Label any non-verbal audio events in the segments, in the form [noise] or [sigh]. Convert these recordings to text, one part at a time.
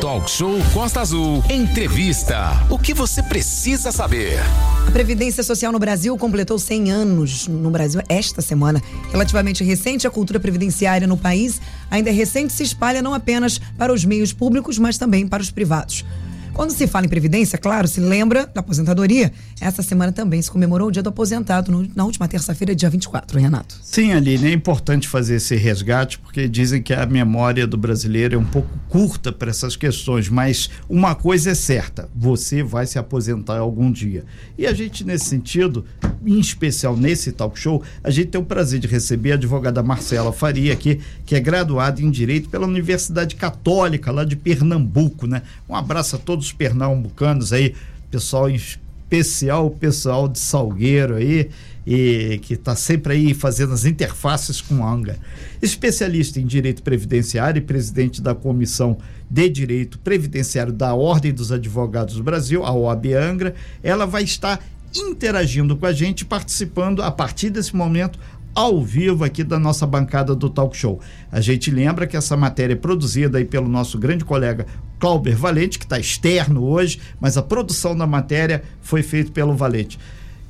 Talk Show Costa Azul. Entrevista. O que você precisa saber? A Previdência Social no Brasil completou 100 anos no Brasil esta semana. Relativamente recente, a cultura previdenciária no país ainda é recente se espalha não apenas para os meios públicos, mas também para os privados. Quando se fala em previdência, claro, se lembra da aposentadoria. Essa semana também se comemorou o Dia do Aposentado, no, na última terça-feira, dia 24, Renato. Sim, Aline, é importante fazer esse resgate, porque dizem que a memória do brasileiro é um pouco curta para essas questões, mas uma coisa é certa: você vai se aposentar algum dia. E a gente, nesse sentido, em especial nesse talk show, a gente tem o prazer de receber a advogada Marcela Faria aqui, que é graduada em Direito pela Universidade Católica, lá de Pernambuco, né? Um abraço a todos todos os pernambucanos aí, pessoal em especial o pessoal de Salgueiro aí, e que está sempre aí fazendo as interfaces com Anga. Especialista em direito previdenciário e presidente da Comissão de Direito Previdenciário da Ordem dos Advogados do Brasil, a OAB Angra, ela vai estar interagindo com a gente, participando a partir desse momento ao vivo aqui da nossa bancada do Talk Show. A gente lembra que essa matéria é produzida aí pelo nosso grande colega Clauber Valente, que está externo hoje, mas a produção da matéria foi feita pelo Valente.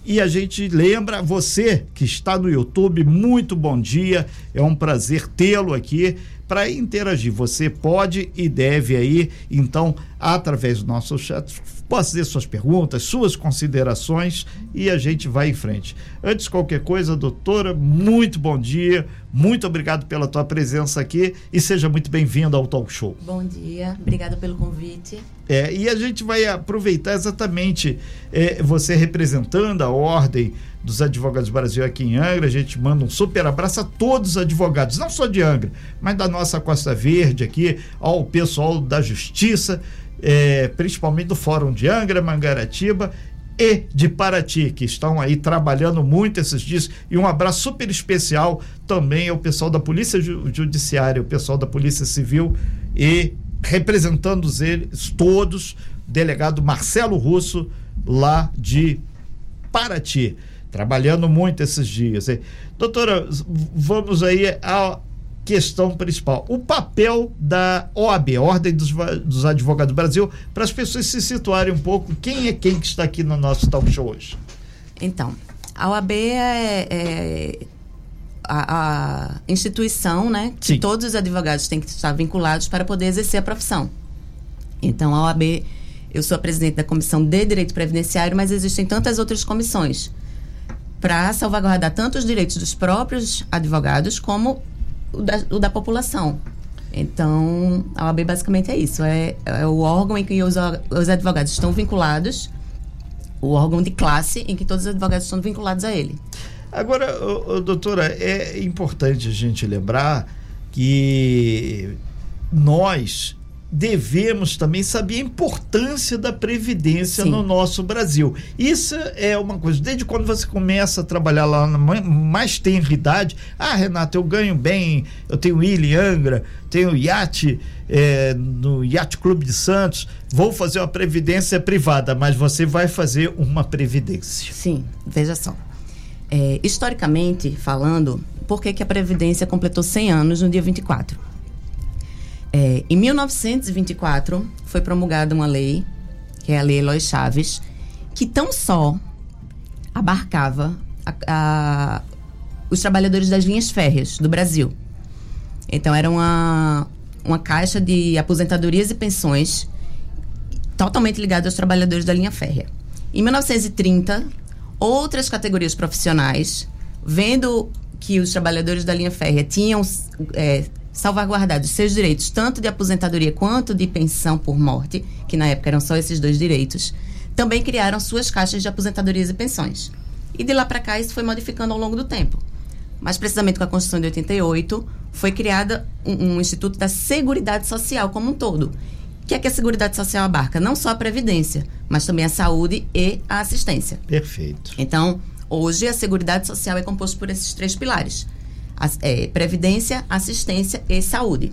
E a gente lembra você que está no YouTube, muito bom dia. É um prazer tê-lo aqui para interagir. Você pode e deve aí, então, através do nosso chat, fazer suas perguntas, suas considerações e a gente vai em frente. Antes de qualquer coisa, doutora, muito bom dia, muito obrigado pela tua presença aqui e seja muito bem-vinda ao Talk Show. Bom dia, obrigada pelo convite. É, e a gente vai aproveitar exatamente é, você representando a ordem dos Advogados do Brasil aqui em Angra. A gente manda um super abraço a todos os advogados, não só de Angra, mas da nossa Costa Verde aqui, ao pessoal da Justiça, é, principalmente do Fórum de Angra, Mangaratiba e de Paraty, que estão aí trabalhando muito esses dias. E um abraço super especial também ao pessoal da Polícia Judiciária, o pessoal da Polícia Civil e representando eles todos, delegado Marcelo Russo, lá de Paraty trabalhando muito esses dias. Doutora, vamos aí à questão principal. O papel da OAB, Ordem dos, dos Advogados do Brasil, para as pessoas se situarem um pouco. Quem é quem que está aqui no nosso talk show hoje? Então, a OAB é, é a, a, instituição, né? Que Sim. todos os advogados têm que estar vinculados para poder exercer a profissão. Então, a OAB, eu sou a presidente da Comissão de Direito Previdenciário, mas existem tantas outras comissões para salvaguardar tanto os direitos dos próprios advogados como o da, o da população. Então, a OAB basicamente é isso: é, é o órgão em que os, os advogados estão vinculados, o órgão de classe em que todos os advogados estão vinculados a ele. Agora, doutora, é importante a gente lembrar que nós devemos também saber a importância da previdência Sim. no nosso Brasil. Isso é uma coisa, desde quando você começa a trabalhar lá na mais tenra idade, ah, Renato, eu ganho bem, eu tenho ilha Angra, tenho iate é, no Yacht Clube de Santos, vou fazer uma previdência privada, mas você vai fazer uma previdência. Sim, veja só. É, historicamente falando, por que, que a Previdência completou 100 anos no dia 24? É, em 1924, foi promulgada uma lei, que é a Lei Eloy Chaves, que tão só abarcava a, a, os trabalhadores das linhas férreas do Brasil. Então, era uma, uma caixa de aposentadorias e pensões totalmente ligada aos trabalhadores da linha férrea. Em 1930, outras categorias profissionais, vendo que os trabalhadores da linha férrea tinham é, salvaguardados seus direitos, tanto de aposentadoria quanto de pensão por morte, que na época eram só esses dois direitos, também criaram suas caixas de aposentadorias e pensões. E de lá para cá isso foi modificando ao longo do tempo. Mas precisamente com a Constituição de 88 foi criada um, um Instituto da Seguridade Social como um todo. O que é que a Seguridade Social abarca? Não só a Previdência, mas também a saúde e a assistência. Perfeito. Então, hoje a Seguridade Social é composta por esses três pilares é, previdência, assistência e saúde.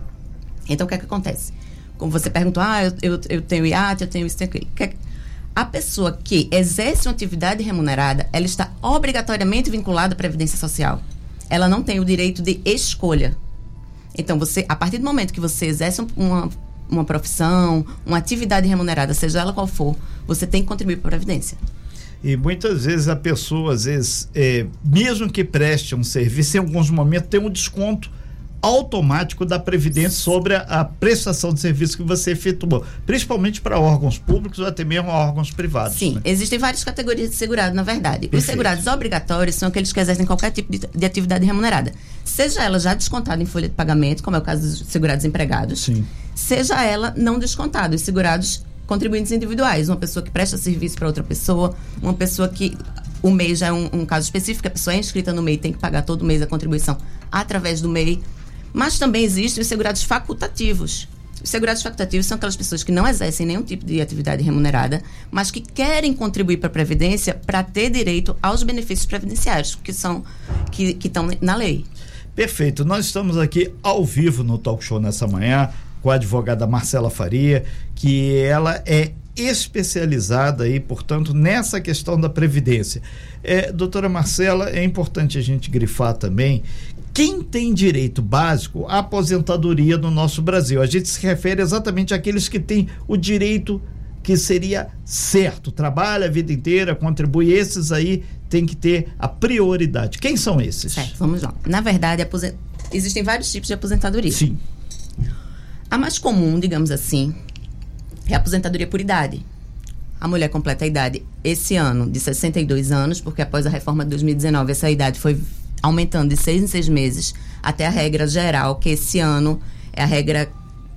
Então, o que é que acontece? Como você perguntou, ah, eu, eu, eu tenho IAT, eu tenho isso, tenho aquilo. É a pessoa que exerce uma atividade remunerada, ela está obrigatoriamente vinculada à Previdência Social. Ela não tem o direito de escolha. Então, você, a partir do momento que você exerce uma, uma profissão, uma atividade remunerada, seja ela qual for, você tem que contribuir para a Previdência. E muitas vezes a pessoa, às vezes, é, mesmo que preste um serviço, em alguns momentos tem um desconto automático da Previdência sobre a, a, prestação de serviço que você efetuou, principalmente para órgãos públicos ou até mesmo órgãos privados. Sim, né? existem várias categorias de segurado, na verdade. Perfeito. Os segurados obrigatórios são aqueles que exercem qualquer tipo de, de, atividade remunerada, seja ela já descontada em folha de pagamento, como é o caso dos segurados empregados, Sim. seja ela não descontada, os segurados contribuintes individuais, uma pessoa que presta serviço para outra pessoa, uma pessoa que o MEI já é um, um, caso específico, a pessoa é inscrita no MEI tem que pagar todo mês a contribuição através do MEI. Mas também existem os segurados facultativos. Os segurados facultativos são aquelas pessoas que não exercem nenhum tipo de atividade remunerada, mas que querem contribuir para a Previdência para ter direito aos benefícios previdenciários que são que, que estão na lei. Perfeito. Nós estamos aqui ao vivo no Talk Show nessa manhã com a advogada Marcela Faria, que ela é especializada aí, portanto, nessa questão da previdência. É, doutora Marcela, é importante a gente grifar também quem tem direito básico à aposentadoria no nosso Brasil. A gente se refere exatamente àqueles que têm o direito que seria certo, trabalha a vida inteira, contribui, esses aí tem que ter a prioridade. Quem são esses? Certo, vamos lá. Na verdade, aposent... existem vários tipos de aposentadoria. Sim. A mais comum, digamos assim, é a aposentadoria por idade. A mulher completa a idade esse ano de 62 anos, porque após a reforma de 2019 essa idade foi aumentando de seis em seis meses até a regra geral, que esse ano é a regra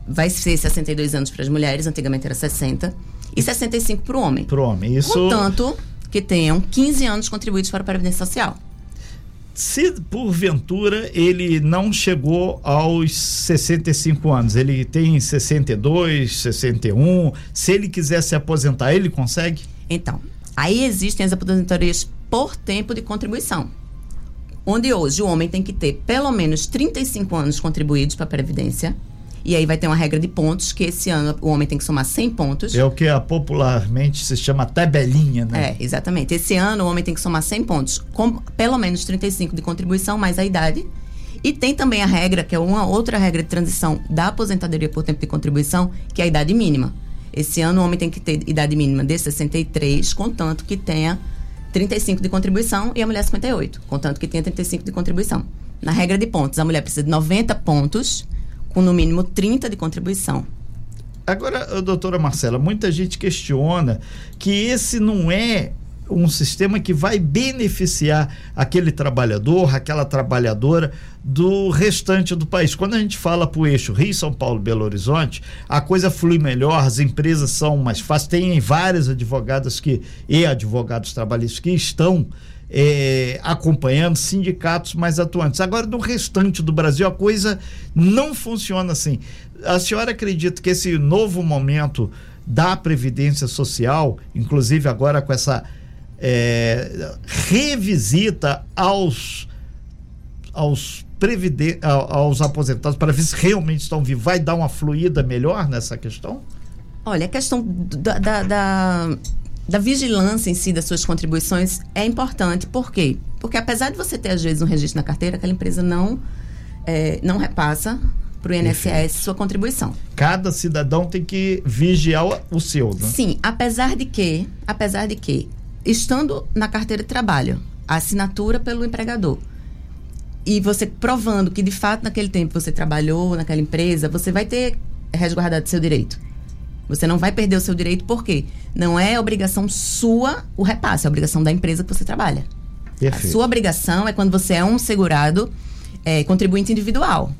vai ser 62 anos para as mulheres, antigamente era 60, e 65 para o homem. Para o homem, isso. Portanto, que tenham 15 anos contribuídos para a Previdência Social. Se porventura ele não chegou aos 65 anos, ele tem 62, 61, se ele quiser se aposentar, ele consegue? Então, aí existem as aposentadorias por tempo de contribuição onde hoje o homem tem que ter pelo menos 35 anos contribuídos para a Previdência. E aí vai ter uma regra de pontos, que esse ano o homem tem que somar 100 pontos. É o que popularmente se chama tabelinha, né? É, exatamente. Esse ano o homem tem que somar 100 pontos, com pelo menos 35 de contribuição, mais a idade. E tem também a regra, que é uma outra regra de transição da aposentadoria por tempo de contribuição, que é a idade mínima. Esse ano o homem tem que ter idade mínima de 63, contanto que tenha 35 de contribuição e a mulher 58, contanto que tenha 35 de contribuição. Na regra de pontos, a mulher precisa de 90 pontos, com no mínimo 30 de contribuição. Agora, doutora Marcela, muita gente questiona que esse não é um sistema que vai beneficiar aquele trabalhador, aquela trabalhadora do restante do país. Quando a gente fala para o eixo Rio, São Paulo, Belo Horizonte, a coisa flui melhor, as empresas são mais fáceis. Tem várias advogadas que e advogados trabalhistas que estão é, acompanhando sindicatos mais atuantes. Agora, no restante do Brasil, a coisa não funciona assim. A senhora acredita que esse novo momento da Previdência Social, inclusive agora com essa é, revisita aos aos aos aposentados para ver se realmente estão vivos, vai dar uma fluida melhor nessa questão? Olha, a questão da, da, da, da, vigilância em si das suas contribuições é importante. Por quê? Porque apesar de você ter, às vezes, um registro na carteira, aquela empresa não, é, não repassa para o INSS Perfeito. sua contribuição. Cada cidadão tem que vigiar o seu, né? Sim, apesar de que, apesar de que estando na carteira de trabalho, a assinatura pelo empregador, e você provando que de fato naquele tempo você trabalhou naquela empresa, você vai ter resguardado seu direito. Você não vai perder o seu direito porque não é obrigação sua o repasse, é obrigação da empresa que você trabalha. Perfeito. A sua obrigação é quando você é um segurado é, contribuinte individual.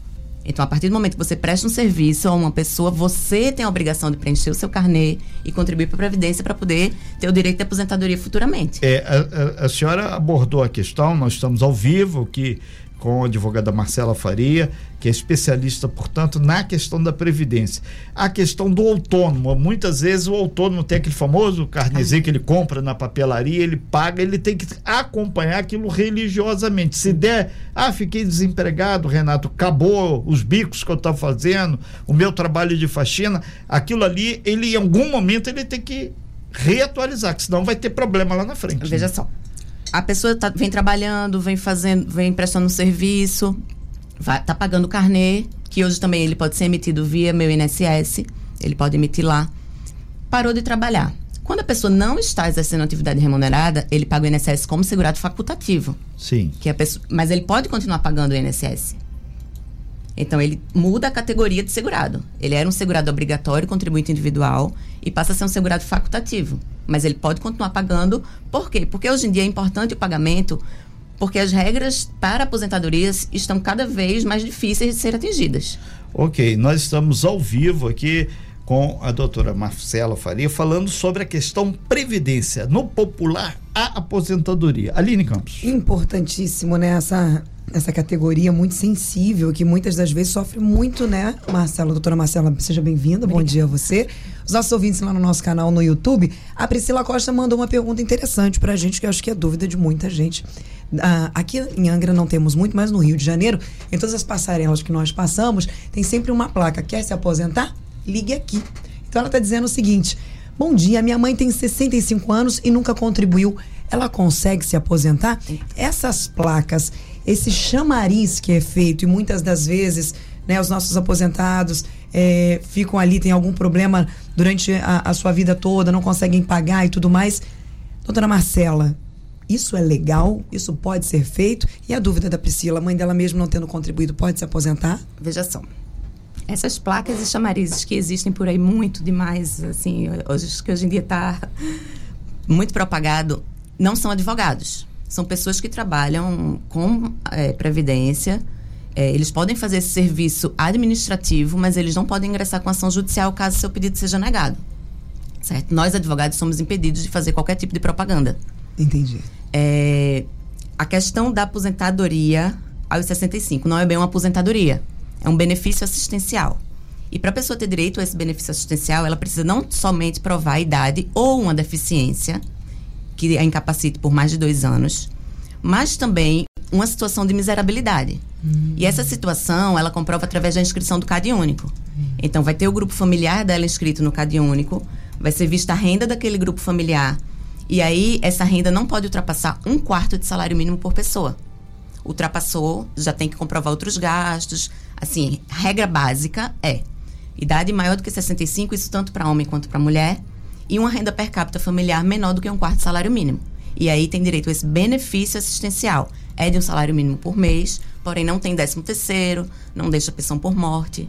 Então, a partir do momento que você presta um serviço a uma pessoa, você tem a obrigação de preencher o seu carnê e contribuir para a Previdência para poder ter o direito de aposentadoria futuramente. É, a, a, a senhora abordou a questão, nós estamos ao vivo, que com a advogada Marcela Faria, que é especialista, portanto, na questão da previdência. A questão do autônomo, muitas vezes o autônomo tem aquele famoso carnezinho que ele compra na papelaria, ele paga, ele tem que acompanhar aquilo religiosamente. Se der, ah, fiquei desempregado, Renato, acabou os bicos que eu estava fazendo, o meu trabalho de faxina, aquilo ali, ele em algum momento ele tem que reatualizar, que senão vai ter problema lá na frente. Veja né? só a pessoa tá, vem trabalhando, vem fazendo, vem prestando um serviço, vai, tá pagando o carnê, que hoje também ele pode ser emitido via meu INSS. ele pode emitir lá. Parou de trabalhar. Quando a pessoa não está exercendo atividade remunerada, ele paga o INSS como segurado facultativo. Sim. Que a pessoa, mas ele pode continuar pagando o INSS. Então ele muda a categoria de segurado. Ele era um segurado obrigatório, contribuinte individual, e passa a ser um segurado facultativo. Mas ele pode continuar pagando. Por quê? Porque hoje em dia é importante o pagamento, porque as regras para aposentadorias estão cada vez mais difíceis de ser atingidas. Ok, nós estamos ao vivo aqui com a doutora Marcela Faria falando sobre a questão previdência. No popular, a aposentadoria. Aline Campos. Importantíssimo, né? Essa, essa categoria muito sensível, que muitas das vezes sofre muito, né? Marcela, doutora Marcela, seja bem-vinda. Bom dia a você. Os nossos ouvintes lá no nosso canal no YouTube, a Priscila Costa mandou uma pergunta interessante pra gente, que eu acho que é dúvida de muita gente. Ah, aqui em Angra não temos muito, mas no Rio de Janeiro, em todas as passarelas que nós passamos, tem sempre uma placa. Quer se aposentar? ligue aqui. Então ela está dizendo o seguinte: Bom dia, minha mãe tem 65 anos e nunca contribuiu. Ela consegue se aposentar? Essas placas, esse chamariz que é feito, e muitas das vezes né, os nossos aposentados é, ficam ali, tem algum problema durante a, a, sua vida toda, não conseguem pagar e tudo mais. Doutora Marcela, isso é legal? Isso pode ser feito? E a dúvida da Priscila, a mãe dela mesmo não tendo contribuído, pode se aposentar? Veja só, essas placas e chamarizes que existem por aí muito demais, assim, hoje, que hoje em dia está [laughs] muito propagado, não são advogados. São pessoas que trabalham com é, previdência. É, eles podem fazer esse serviço administrativo, mas eles não podem ingressar com ação judicial caso seu pedido seja negado. Certo? Nós, advogados, somos impedidos de fazer qualquer tipo de propaganda. Entendi. É, a questão da aposentadoria aos 65 não é bem uma aposentadoria é um benefício assistencial. E para a pessoa ter direito a esse benefício assistencial, ela precisa não somente provar a idade ou uma deficiência que a incapacite por mais de dois anos, mas também uma situação de miserabilidade. Uhum. E essa situação, ela comprova através da inscrição do CAD único. Uhum. Então, vai ter o grupo familiar dela inscrito no CAD único, vai ser vista a renda daquele grupo familiar. E aí, essa renda não pode ultrapassar um quarto de salário mínimo por pessoa. Ultrapassou, já tem que comprovar outros gastos, Assim, regra básica é idade maior do que 65, isso tanto para homem quanto para mulher, e uma renda per capita familiar menor do que um quarto salário mínimo. E aí tem direito a esse benefício assistencial. É de um salário mínimo por mês, porém não tem décimo terceiro, não deixa pensão por morte.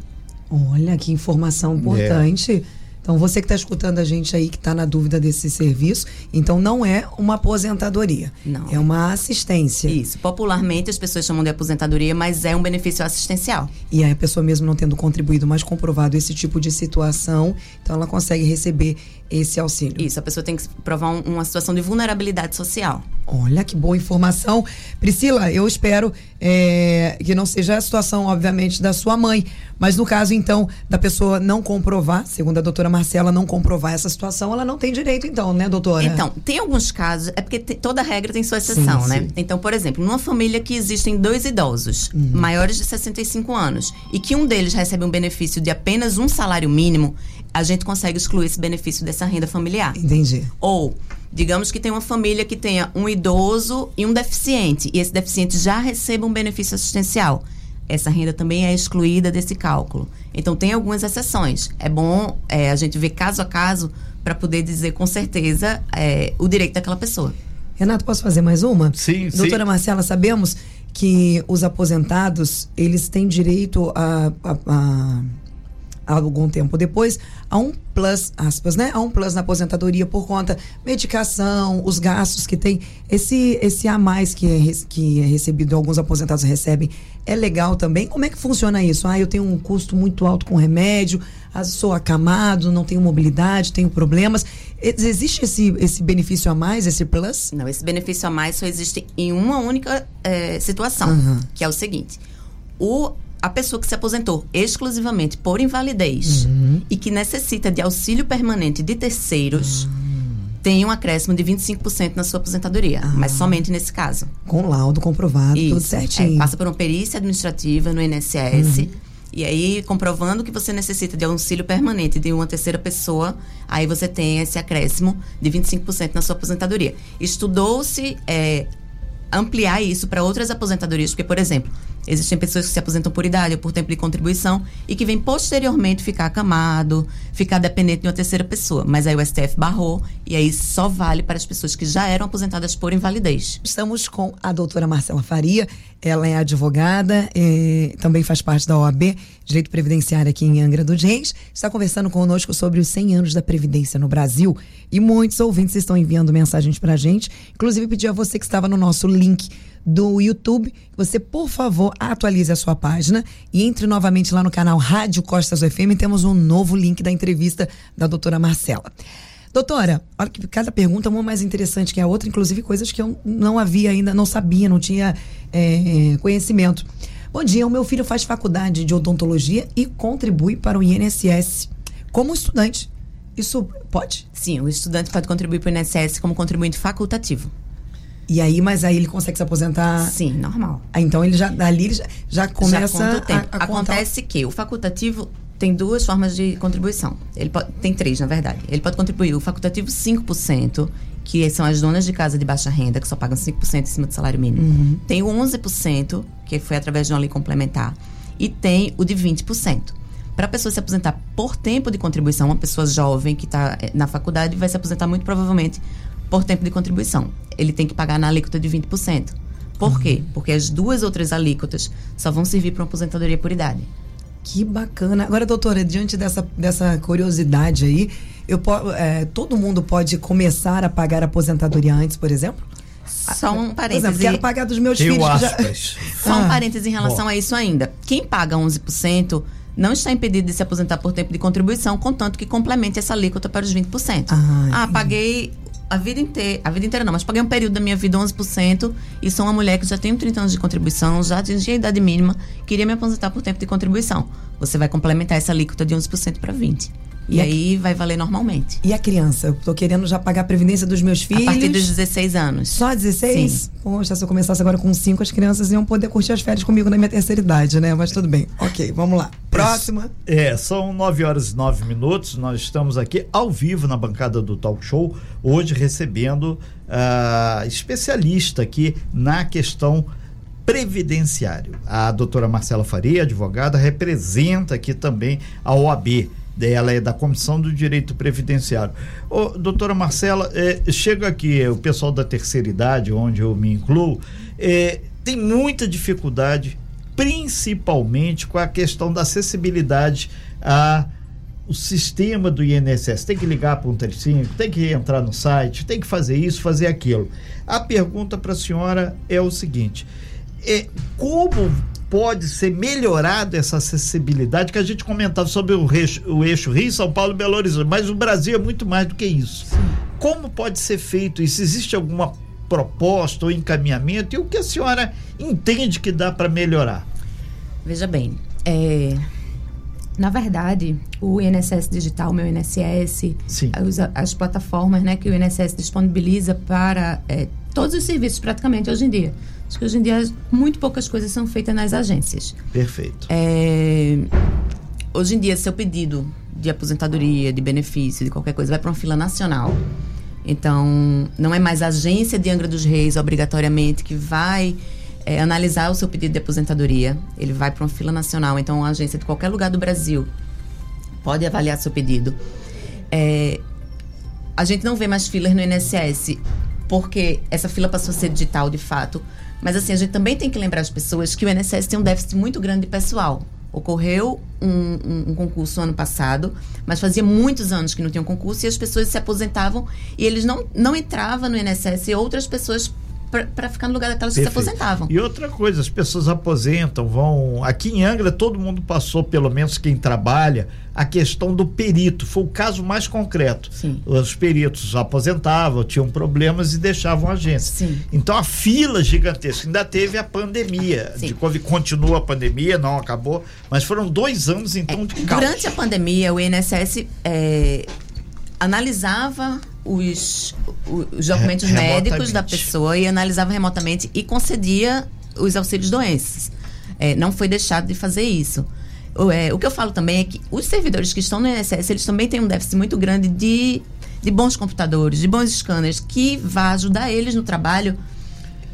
Olha que informação importante. É. Então, você que está escutando a gente aí, que está na dúvida desse serviço, então não é uma aposentadoria. Não. É uma assistência. Isso. Popularmente as pessoas chamam de aposentadoria, mas é um benefício assistencial. E aí a pessoa mesmo não tendo contribuído, mas comprovado esse tipo de situação, então ela consegue receber esse auxílio. Isso, a pessoa tem que provar um, uma situação de vulnerabilidade social. Olha que boa informação. Priscila, eu espero é, que não seja a situação, obviamente, da sua mãe, mas no caso, então, da pessoa não comprovar, segundo a doutora Marcela, não comprovar essa situação, ela não tem direito, então, né, doutora? Então, tem alguns casos, é porque te, toda regra tem sua exceção, sim, né? Sim. Então, por exemplo, numa família que existem dois idosos, uhum. maiores de 65 anos, e que um deles recebe um benefício de apenas um salário mínimo, a gente consegue excluir esse benefício dessa renda familiar. Entendi. Ou, digamos que tem uma família que tenha um idoso e um deficiente, e esse deficiente já receba um benefício assistencial. Essa renda também é excluída desse cálculo. Então, tem algumas exceções. É bom é, a gente ver caso a caso para poder dizer com certeza é, o direito daquela pessoa. Renato, posso fazer mais uma? Sim, Doutora sim. Marcela, sabemos que os aposentados, eles têm direito a, a, a algum tempo depois, a um plus, aspas, né? A um plus na aposentadoria por conta medicação, os gastos que tem. Esse, esse a mais que é, que é recebido, alguns aposentados recebem, é legal também? Como é que funciona isso? Ah, eu tenho um custo muito alto com remédio, ah, sou acamado, não tenho mobilidade, tenho problemas. Existe esse, esse benefício a mais, esse plus? Não, esse benefício a mais só existe em uma única é, situação, uhum. que é o seguinte. O a pessoa que se aposentou exclusivamente por invalidez uhum. e que necessita de auxílio permanente de terceiros. Uhum tem um acréscimo de 25% na sua aposentadoria, ah. mas somente nesse caso. Com laudo comprovado, Isso. tudo certinho. É, passa por uma perícia administrativa no INSS. Uhum. E aí, comprovando que você necessita de auxílio permanente de uma terceira pessoa, aí você tem esse acréscimo de 25% na sua aposentadoria. Estudou-se é, ampliar isso para outras aposentadorias, porque, por exemplo, Existem pessoas que se aposentam por idade ou por tempo de contribuição e que vêm posteriormente ficar acamado, ficar dependente de uma terceira pessoa. Mas aí o STF barrou e aí só vale para as pessoas que já eram aposentadas por invalidez. Estamos com a doutora Marcela Faria. Ela é advogada, e também faz parte da OAB, Direito Previdenciário aqui em Angra dos Reis. Está conversando conosco sobre os 100 anos da Previdência no Brasil. E muitos ouvintes estão enviando mensagens para a gente. Inclusive, pedi a você que estava no nosso link do YouTube, você, por favor, atualize a sua página e entre novamente lá no canal Rádio Costas FM. Temos um novo link da entrevista da doutora Marcela. Doutora, olha que cada pergunta é uma mais interessante que a outra, inclusive coisas que eu não havia ainda, não sabia, não tinha é, conhecimento. Bom dia, o meu filho faz faculdade de odontologia e contribui para o INSS como estudante. Isso pode? Sim, o estudante pode contribuir para o INSS como contribuinte facultativo. E aí, mas aí ele consegue se aposentar? Sim, normal. Ah, então ele já, dali ele já, já começa já conta a, a Acontece que o facultativo tem duas formas de contribuição. Ele pode, tem três, na verdade. Ele pode contribuir o facultativo 5%, que são as donas de casa de baixa renda, que só pagam 5% em cima do salário mínimo. Uhum. Tem o 11%, que foi através de uma lei complementar. E tem o de 20%. Para a pessoa se aposentar por tempo de contribuição, uma pessoa jovem que está eh, na faculdade vai se aposentar muito provavelmente por tempo de contribuição. Ele tem que pagar na alíquota de 20%. Por Uhum. quê? Porque as duas outras alíquotas só vão servir para uma aposentadoria por idade. Que bacana. Agora, doutora, diante dessa, dessa curiosidade aí, eu é, todo mundo pode começar a pagar a aposentadoria antes, por exemplo? Só um Por exemplo, quero pagar dos meus Eu filhos. que já- aspas. Só um Ah, parêntese em relação a isso ainda. Quem paga 11% não está impedido de se aposentar por tempo de contribuição, contanto que complemente essa alíquota para os 20%. Ah, ah paguei a vida inteira, a vida inteira não, mas paguei um período da minha vida 11% e sou uma mulher que já tem 30 anos de contribuição, já atingi a idade mínima, queria me aposentar por tempo de contribuição. Você vai complementar essa alíquota de 11% para 20%. E, E aí vai valer normalmente. E a criança? Eu tô querendo já pagar a previdência dos meus filhos. A partir dos 16 anos. Só 16? Sim. Poxa, se eu começasse agora com 5, as crianças iam poder curtir as férias comigo na minha terceira idade, né? Mas tudo bem. Ok, vamos lá. Próxima. É, são 9 horas e 9 minutos. Nós estamos aqui ao vivo na bancada do Talk Show, hoje recebendo a especialista aqui na questão previdenciário. A doutora Marcela Faria, advogada, representa aqui também a OAB. Ela é da Comissão do Direito Previdenciário. Ô, doutora Marcela, é, chega aqui o pessoal da terceira idade, onde eu me incluo, é, tem muita dificuldade, principalmente com a questão da acessibilidade a o sistema do INSS. Tem que ligar para um 35, tem que entrar no site, tem que fazer isso, fazer aquilo. A pergunta para a senhora é o seguinte: é, como pode ser melhorada essa acessibilidade que a gente comentava sobre o eixo, o eixo Rio, São Paulo e Belo Horizonte, mas o Brasil é muito mais do que isso. Como pode ser feito isso? Existe alguma proposta ou encaminhamento? E o que a senhora entende que dá para melhorar? Veja bem, é, na verdade, o INSS Digital, o meu INSS, Sim. as, as plataformas né, que o INSS disponibiliza para é, todos os serviços, praticamente, hoje em dia. Acho que hoje em dia muito poucas coisas são feitas nas agências. Perfeito. É, hoje em dia, seu pedido de aposentadoria, de benefício, de qualquer coisa, vai para uma fila nacional. Então, não é mais a agência de Angra dos Reis, obrigatoriamente, que vai é, analisar o seu pedido de aposentadoria. Ele vai para uma fila nacional. Então, uma agência de qualquer lugar do Brasil pode avaliar seu pedido. É, a gente não vê mais filas no INSS, porque essa fila passou a ser digital, de fato. Mas, assim, a gente também tem que lembrar as pessoas que o INSS tem um déficit muito grande de pessoal. Ocorreu um, um, um concurso ano passado, mas fazia muitos anos que não tinha um concurso e as pessoas se aposentavam e eles não, não entravam no INSS e outras pessoas para ficar no lugar daquelas que se Perfeito. aposentavam. E outra coisa, as pessoas aposentam, vão. Aqui em Angra, todo mundo passou, pelo menos quem trabalha, a questão do perito. Foi o caso mais concreto. Sim. Os peritos aposentavam, tinham problemas e deixavam a agência. Sim. Então a fila gigantesca. Ainda teve a pandemia. Sim. De Covid. Continua a pandemia, não acabou. Mas foram dois anos, então, de caos. É, Durante a pandemia, o INSS é, analisava os, os documentos Re- médicos da pessoa e analisava remotamente e concedia os auxílios doenças. É, não foi deixado de fazer isso. O, é, o que eu falo também é que os servidores que estão no INSS, eles também têm um déficit muito grande de, de bons computadores, de bons scanners, que vai ajudar eles no trabalho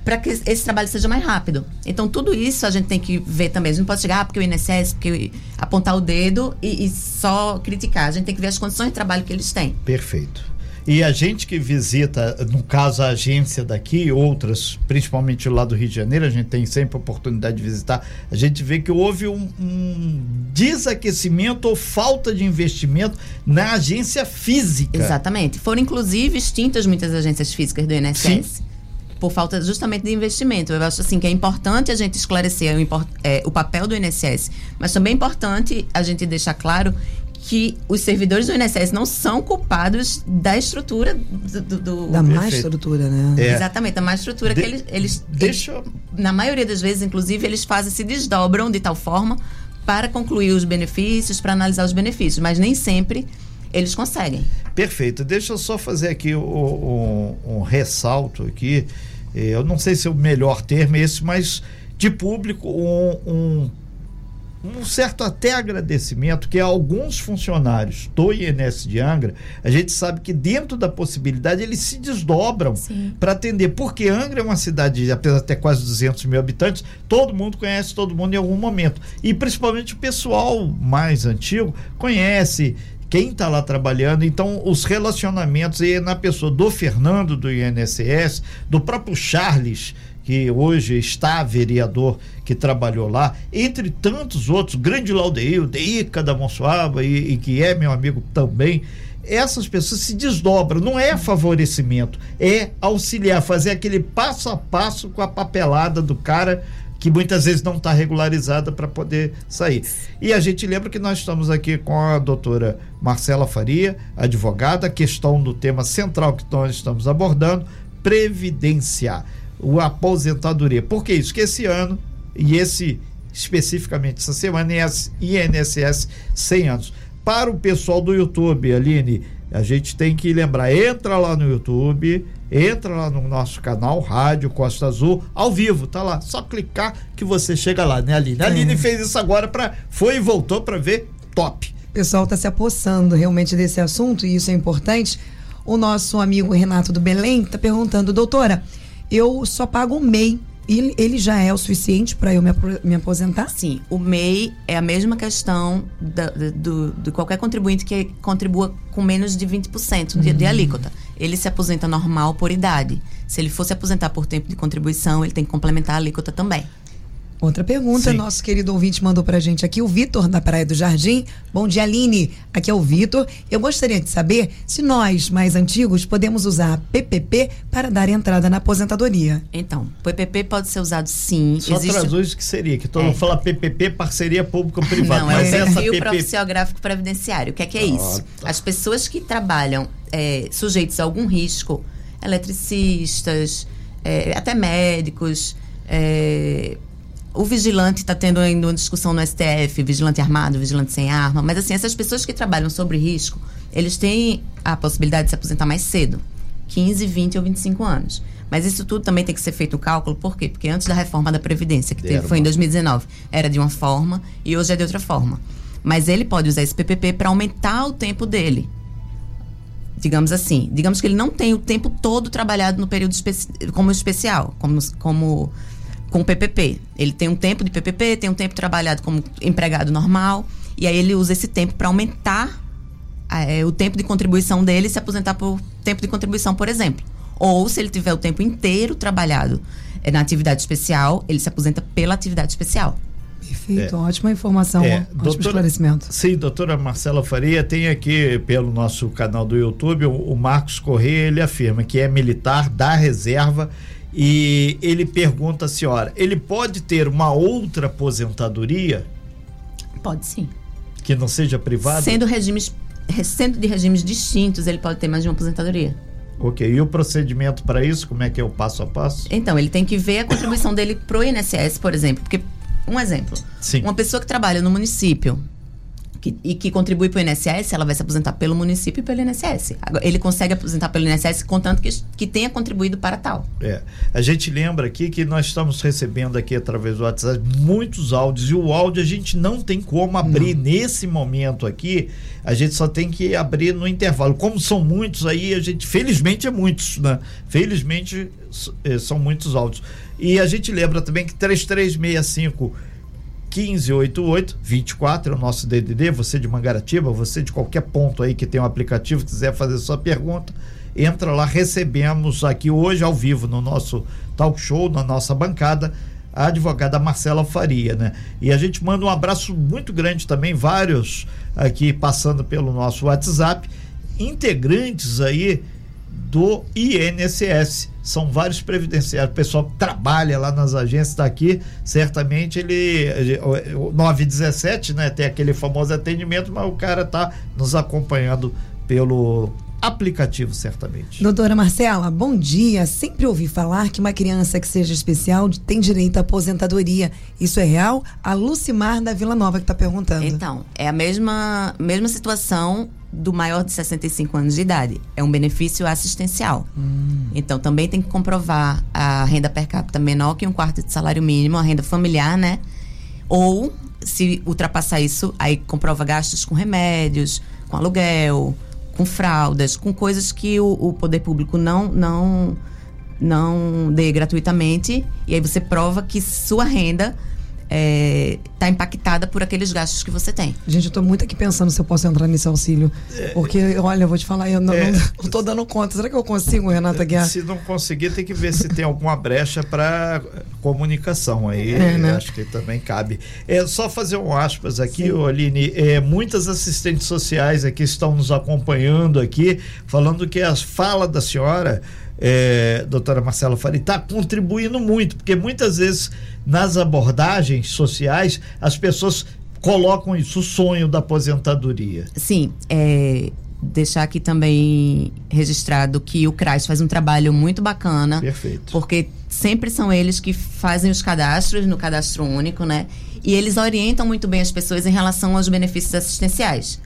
para que esse trabalho seja mais rápido. Então, tudo isso a gente tem que ver também. A gente não pode chegar, ah, porque o INSS, porque apontar o dedo e, e só criticar. A gente tem que ver as condições de trabalho que eles têm. Perfeito. E a gente que visita, no caso a agência daqui, outras, principalmente lá do Rio de Janeiro, a gente tem sempre a oportunidade de visitar, a gente vê que houve um, um desaquecimento ou falta de investimento na agência física. Exatamente. Foram inclusive extintas muitas agências físicas do INSS. Sim por falta justamente de investimento. Eu acho assim que é importante a gente esclarecer o, é, o papel do INSS, mas também é importante a gente deixar claro que os servidores do INSS não são culpados da estrutura do, do da má estrutura, né? É. Exatamente, da má estrutura de, que eles, eles deixa eles, na maioria das vezes, inclusive, eles fazem se desdobram de tal forma para concluir os benefícios, para analisar os benefícios, mas nem sempre eles conseguem. Perfeito. Deixa eu só fazer aqui um, um, um ressalto aqui. Eu não sei se é o melhor termo esse, mas de público um, um um certo até agradecimento que alguns funcionários do INS de Angra, a gente sabe que dentro da possibilidade eles se desdobram para atender, porque Angra é uma cidade de até quase 200 mil habitantes, todo mundo conhece todo mundo em algum momento, e principalmente o pessoal mais antigo conhece quem está lá trabalhando, então os relacionamentos e na pessoa do Fernando do INSS, do próprio Charles, que hoje está vereador, que trabalhou lá, entre tantos outros, grande Laudeir, Deica da Monsuaba, e, e que é meu amigo também, essas pessoas se desdobram, não é favorecimento, é auxiliar, fazer aquele passo a passo com a papelada do cara que muitas vezes não está regularizada para poder sair. E a gente lembra que nós estamos aqui com a doutora Marcela Faria, advogada, questão do tema central que nós estamos abordando, previdência o aposentadoria. Por que isso? Que esse ano, e esse especificamente essa semana, é INSS 100 anos. Para o pessoal do YouTube, Aline, a gente tem que lembrar, entra lá no YouTube, entra lá no nosso canal Rádio Costa Azul, ao vivo, tá lá, só clicar que você chega lá, né, Aline? A Aline é. fez isso agora para foi e voltou para ver, top. O pessoal está se apossando realmente desse assunto e isso é importante. O nosso amigo Renato do Belém está perguntando, doutora, eu só pago o MEI. Ele, ele já é o suficiente para eu me, me, aposentar? Sim, o MEI é a mesma questão da, do, de qualquer contribuinte que contribua com menos de 20% uhum. de, de alíquota. Ele se aposenta normal por idade. Se ele fosse aposentar por tempo de contribuição, ele tem que complementar a alíquota também. Outra pergunta, Sim. nosso querido ouvinte mandou pra gente aqui, o Vitor, da Praia do Jardim. Bom dia, Aline. Aqui é o Vitor. Eu gostaria de saber se nós, mais antigos, podemos usar PPP para dar entrada na aposentadoria. Então, PPP pode ser usado sim. Só Existe... traduz o que seria, que todo é. mundo fala PPP, parceria público-privada. Não, mas é o perfil profissional gráfico previdenciário. O que é que é isso? Tá. As pessoas que trabalham é, sujeitos a algum risco, eletricistas, é, até médicos, é, o vigilante está tendo ainda uma discussão no STF, vigilante armado, vigilante sem arma, mas assim, essas pessoas que trabalham sobre risco, eles têm a possibilidade de se aposentar mais cedo, 15, 20 ou 25 anos. Mas isso tudo também tem que ser feito o cálculo, por quê? Porque antes da reforma da Previdência, que teve, foi em 2019, era de uma forma e hoje é de outra forma. Mas ele pode usar esse PPP para aumentar o tempo dele. Digamos assim, digamos que ele não tem o tempo todo trabalhado no período como especial, como, como com o PPP. Ele tem um tempo de PPP, tem um tempo trabalhado como empregado normal, e aí ele usa esse tempo para aumentar é, o tempo de contribuição dele e se aposentar por tempo de contribuição, por exemplo. Ou se ele tiver o tempo inteiro trabalhado é, na atividade especial, ele se aposenta pela atividade especial. Perfeito, é, ótima informação, é, ótimo doutora, esclarecimento. Sim, doutora Marcela Faria, tem aqui pelo nosso canal do YouTube, o, o Marcos Corrêa, ele afirma que é militar da reserva e ele pergunta à senhora: ele pode ter uma outra aposentadoria? Pode sim. Que não seja privada? Sendo, regimes, sendo de regimes distintos, ele pode ter mais de uma aposentadoria. Ok, e o procedimento para isso, como é que é o passo a passo? Então, ele tem que ver a contribuição dele pro INSS, por exemplo. Porque, um exemplo, Sim. uma pessoa que trabalha no município que, e que contribui para o INSS, ela vai se aposentar pelo município e pelo INSS. Ele consegue aposentar pelo INSS contanto que, que tenha contribuído para tal. É. A gente lembra aqui que nós estamos recebendo aqui através do WhatsApp muitos áudios e o áudio a gente não tem como abrir nesse momento aqui. A gente só tem que abrir no intervalo. Como são muitos aí, a gente felizmente é muitos, né? Felizmente eh, são muitos áudios. E a gente lembra também que 3365 1588 24 é o nosso DDD. Você de Mangaratiba, você de qualquer ponto aí que tem um aplicativo, quiser fazer sua pergunta, entra lá. Recebemos aqui hoje ao vivo no nosso talk show, na nossa bancada, a advogada Marcela Faria, né? E a gente manda um abraço muito grande também, vários aqui passando pelo nosso WhatsApp, integrantes aí do INSS. São vários previdenciários. O pessoal que trabalha lá nas agências está aqui. Certamente ele. O 917, né? Tem aquele famoso atendimento, mas o cara está nos acompanhando pelo aplicativo, certamente. Doutora Marcela, bom dia. Sempre ouvi falar que uma criança que seja especial tem direito à aposentadoria. Isso é real? A Lucimar da Vila Nova que está perguntando. Então, é a mesma, mesma situação do maior de 65 anos de idade. É um benefício assistencial. Então, também tem que comprovar a renda per capita menor que um quarto de salário mínimo, a renda familiar, né? Ou, se ultrapassar isso, aí comprova gastos com remédios, com aluguel, com fraldas, com coisas que o, o poder público não, não, não dê gratuitamente. E aí você prova que sua renda está impactada por aqueles gastos que você tem. Gente, eu tô muito aqui pensando se eu posso entrar nesse auxílio. Porque, olha, eu vou te falar, eu não, É. não, não tô dando conta. Será que eu consigo, Renata Guiar? Se não conseguir, tem que ver se tem alguma brecha para comunicação aí. É, né? Acho que também cabe. É só fazer um aspas aqui, ô, Aline. É, muitas assistentes sociais aqui estão nos acompanhando aqui, falando que a fala da senhora. É, doutora Marcela Faria, está contribuindo muito, porque muitas vezes nas abordagens sociais as pessoas colocam isso, o sonho da aposentadoria. Sim, é, deixar aqui também registrado que o CRAS faz um trabalho muito bacana. Perfeito. Porque sempre são eles que fazem os cadastros no cadastro único, né? E eles orientam muito bem as pessoas em relação aos benefícios assistenciais.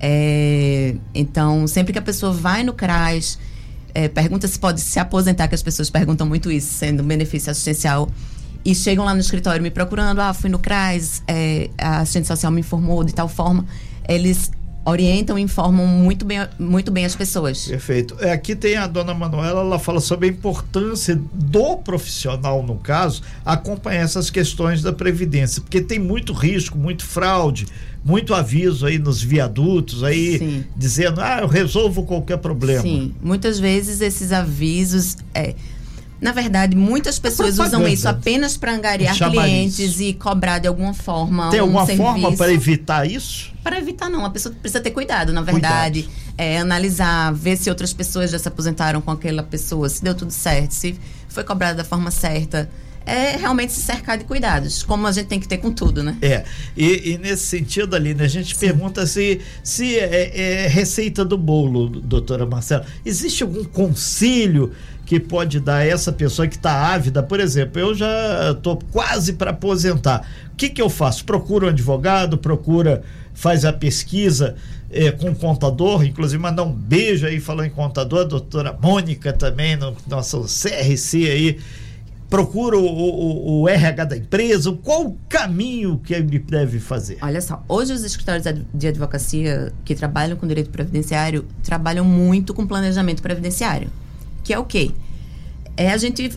É, então, sempre que a pessoa vai no CRAS, é, pergunta se pode se aposentar, que as pessoas perguntam muito isso, sendo benefício assistencial. E chegam lá no escritório me procurando, ah, fui no CRAS, é, a assistente social me informou de tal forma. Eles orientam e informam muito bem, muito bem as pessoas. Perfeito. É, aqui tem a dona Manuela, ela fala sobre a importância do profissional, no caso, acompanhar essas questões da Previdência, porque tem muito risco, muito fraude, muito aviso aí nos viadutos, aí Sim. dizendo, ah, eu resolvo qualquer problema. Sim, muitas vezes esses avisos. É, na verdade, muitas pessoas usam isso apenas para angariar Chamariz. clientes e cobrar de alguma forma. Tem um alguma serviço. forma para evitar isso? Para evitar, não. A pessoa precisa ter cuidado, na verdade. É, analisar, ver se outras pessoas já se aposentaram com aquela pessoa, se deu tudo certo, se foi cobrado da forma certa. É realmente se cercar de cuidados, como a gente tem que ter com tudo, né? É, e, e nesse sentido, Aline, a gente pergunta se, se é, é receita do bolo, doutora Marcela. Existe algum conselho que pode dar essa pessoa que está ávida? Por exemplo, eu já estou quase para aposentar. O que, que eu faço? Procura um advogado, procura, faz a pesquisa é, com o contador, inclusive mandar um beijo aí, falando em contador, a doutora Mônica também, no nosso CRC aí procura o, o, o RH da empresa? Qual o caminho que ele deve fazer? Olha só, hoje os escritórios de advocacia que trabalham com direito previdenciário trabalham muito com planejamento previdenciário. Que é o quê? É a gente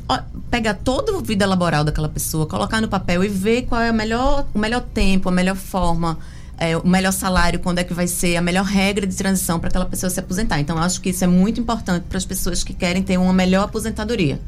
pegar toda a vida laboral daquela pessoa, colocar no papel e ver qual é o melhor, o melhor tempo, a melhor forma, é, o melhor salário, quando é que vai ser, a melhor regra de transição para aquela pessoa se aposentar. Então, eu acho que isso é muito importante para as pessoas que querem ter uma melhor aposentadoria.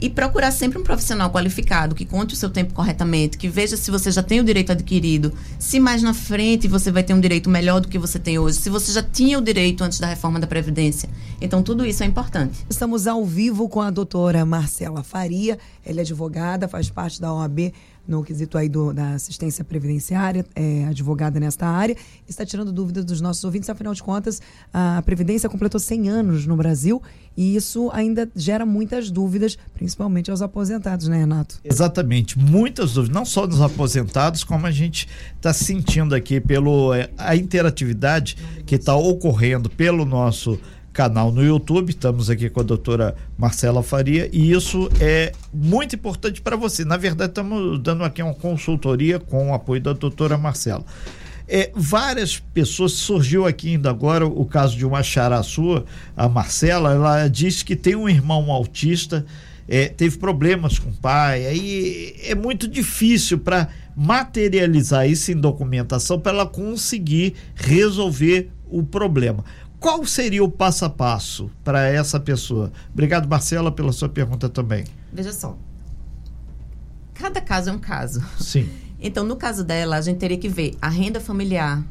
E procurar sempre um profissional qualificado que conte o seu tempo corretamente, que veja se você já tem o direito adquirido, se mais na frente você vai ter um direito melhor do que você tem hoje, se você já tinha o direito antes da reforma da Previdência. Então, tudo isso é importante. Estamos ao vivo com a doutora Marcela Faria. Ela é advogada, faz parte da OAB no quesito aí do, da assistência previdenciária, é advogada nesta área, está tirando dúvidas dos nossos ouvintes. Afinal de contas, a Previdência completou 100 anos no Brasil e isso ainda gera muitas dúvidas, principalmente aos aposentados, né, Renato? Exatamente, muitas dúvidas, não só dos aposentados, como a gente está sentindo aqui pelo é, a interatividade que está ocorrendo pelo nosso canal no YouTube. Estamos aqui com a doutora Marcela Faria e isso é muito importante para você. Na verdade, estamos dando aqui uma consultoria com o apoio da doutora Marcela. É, várias pessoas, surgiu aqui ainda agora o caso de uma chará sua, a Marcela, ela disse que tem um irmão autista, é, teve problemas com o pai, aí é muito difícil para materializar isso em documentação para ela conseguir resolver o problema. Qual seria o passo a passo para essa pessoa? Obrigado, Marcela, pela sua pergunta também. Veja só. Cada caso é um caso. Sim. [laughs] Então, no caso dela, a gente teria que ver a renda familiar,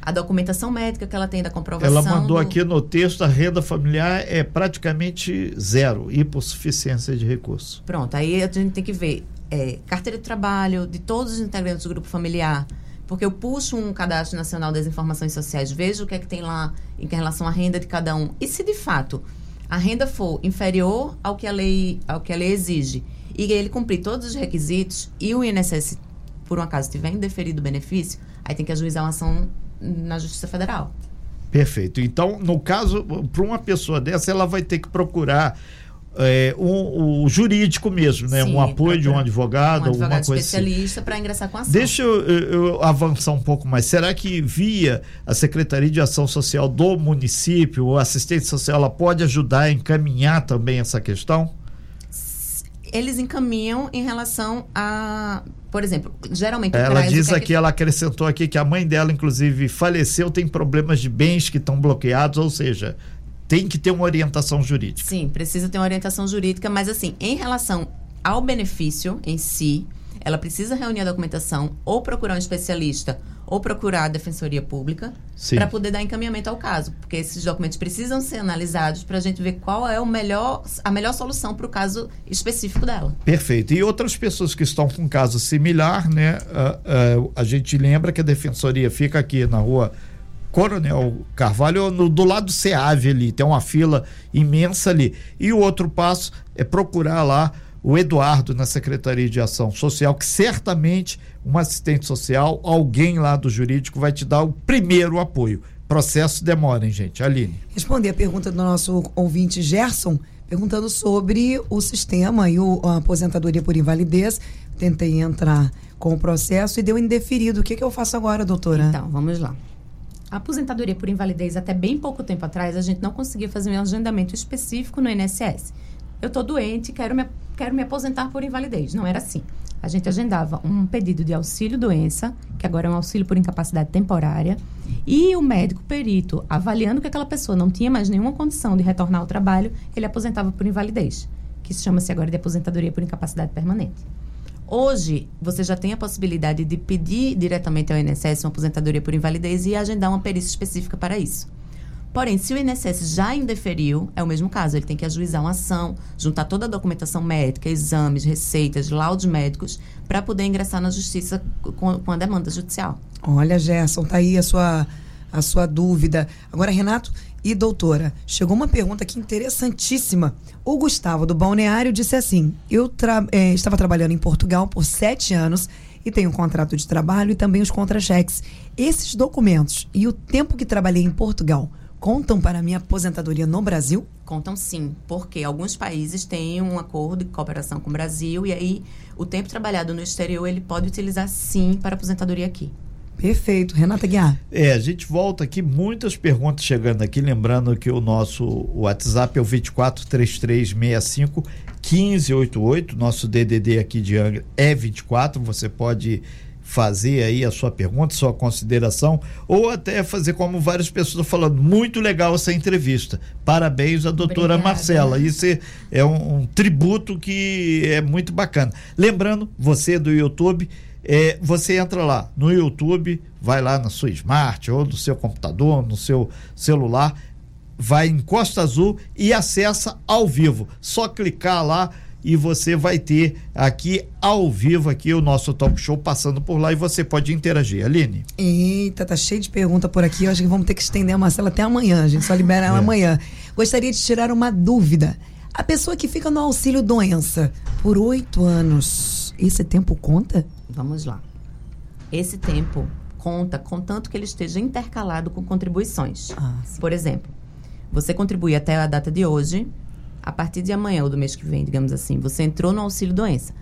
a documentação médica que ela tem da comprovação. Ela mandou do... aqui no texto a renda familiar é praticamente zero, hipossuficiência de recursos. Pronto, aí a gente tem que ver é, carteira de trabalho de todos os integrantes do grupo familiar, porque eu puxo um cadastro nacional das informações sociais, vejo o que é que tem lá em relação à renda de cada um. E se de fato a renda for inferior ao que a lei, ao que a lei exige, e ele cumprir todos os requisitos e o INSS por um acaso tiver indeferido o benefício, aí tem que ajuizar uma ação na Justiça Federal. Perfeito. Então, no caso, para uma pessoa dessa, ela vai ter que procurar é, um, o jurídico mesmo, né? Sim, um apoio de um advogado, um advogado alguma coisa assim. especialista assim. para ingressar com a ação. Deixa eu, eu, avançar um pouco mais. Será que via a Secretaria de Ação Social do município, o assistente social, ela pode ajudar a encaminhar também essa questão? Eles encaminham em relação a, por exemplo, geralmente ela diz aqui, que... ela acrescentou aqui que a mãe dela inclusive faleceu, tem problemas de bens que estão bloqueados, ou seja, tem que ter uma orientação jurídica. Sim, precisa ter uma orientação jurídica, mas assim, em relação ao benefício em si, ela precisa reunir a documentação ou procurar um especialista ou procurar a defensoria pública para poder dar encaminhamento ao caso, porque esses documentos precisam ser analisados para a gente ver qual é o melhor, a melhor solução para o caso específico dela. Perfeito. E outras pessoas que estão com um caso similar, né? Uh, uh, a gente lembra que a defensoria fica aqui na rua Coronel Carvalho, no, do lado do SEAV ali, tem uma fila imensa ali. E o outro passo é procurar lá o Eduardo na Secretaria de Ação Social, que certamente um assistente social, alguém lá do jurídico vai te dar o primeiro apoio. Processo demora, hein, gente? Aline. Responder a pergunta do nosso ouvinte Gerson, perguntando sobre o sistema e o, a aposentadoria por invalidez. Tentei entrar com o processo e deu indeferido. O que, que eu faço agora, doutora? Então, vamos lá. A aposentadoria por invalidez, até bem pouco tempo atrás, a gente não conseguia fazer um agendamento específico no INSS. Eu estou doente, quero me, quero me aposentar por invalidez. Não era assim. A gente agendava um pedido de auxílio-doença, que agora é um auxílio por incapacidade temporária, e o médico perito, avaliando que aquela pessoa não tinha mais nenhuma condição de retornar ao trabalho, ele aposentava por invalidez, que chama-se agora de aposentadoria por incapacidade permanente. Hoje, você já tem a possibilidade de pedir diretamente ao INSS uma aposentadoria por invalidez e agendar uma perícia específica para isso. Porém, se o INSS já indeferiu, é o mesmo caso. Ele tem que ajuizar uma ação, juntar toda a documentação médica, exames, receitas, laudos médicos, para poder ingressar na justiça com, com a demanda judicial. Olha, Gerson, tá aí a sua, a sua dúvida. Agora, Renato, e doutora, chegou uma pergunta aqui interessantíssima. O Gustavo do Balneário disse assim: Eu tra é, estava trabalhando em Portugal por sete anos e tenho um contrato de trabalho e também os contra-cheques. Esses documentos e o tempo que trabalhei em Portugal contam para minha aposentadoria no Brasil? Contam sim, porque alguns países têm um acordo de cooperação com o Brasil e aí o tempo trabalhado no exterior ele pode utilizar sim para aposentadoria aqui. Perfeito. Renata Guiar. É, a gente volta aqui, muitas perguntas chegando aqui, lembrando que o nosso WhatsApp é o 243365 1588, nosso DDD aqui de Angra é 24, você pode fazer aí a sua pergunta, sua consideração, ou até fazer como várias pessoas falando, muito legal essa entrevista. Parabéns à doutora Obrigada. Marcela. Isso é, é um, um tributo que é muito bacana. Lembrando, você do YouTube, é, você entra lá no YouTube, vai lá na sua smart ou no seu computador, no seu celular, vai em Costa Azul e acessa ao vivo. Só clicar lá e você vai ter aqui ao vivo aqui o nosso talk show passando por lá e você pode interagir. Aline? Eita, tá cheio de pergunta por aqui. Eu acho que vamos ter que estender a Marcela até amanhã. A gente só libera ela é. amanhã. Gostaria de tirar uma dúvida. A pessoa que fica no auxílio doença por oito anos, esse tempo conta? Vamos lá. Esse tempo conta, contanto que ele esteja intercalado com contribuições. Ah, por exemplo, você contribui até a data de hoje, a partir de amanhã ou do mês que vem, digamos assim, você entrou no auxílio doença.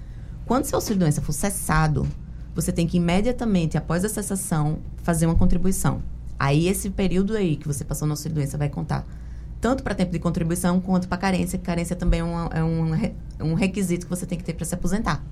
Quando seu auxílio doença for cessado, você tem que imediatamente, após a cessação, fazer uma contribuição. Aí esse período aí que você passou no auxílio doença vai contar tanto para tempo de contribuição quanto para carência. Carência também é, uma, é um, um requisito que você tem que ter para se aposentar.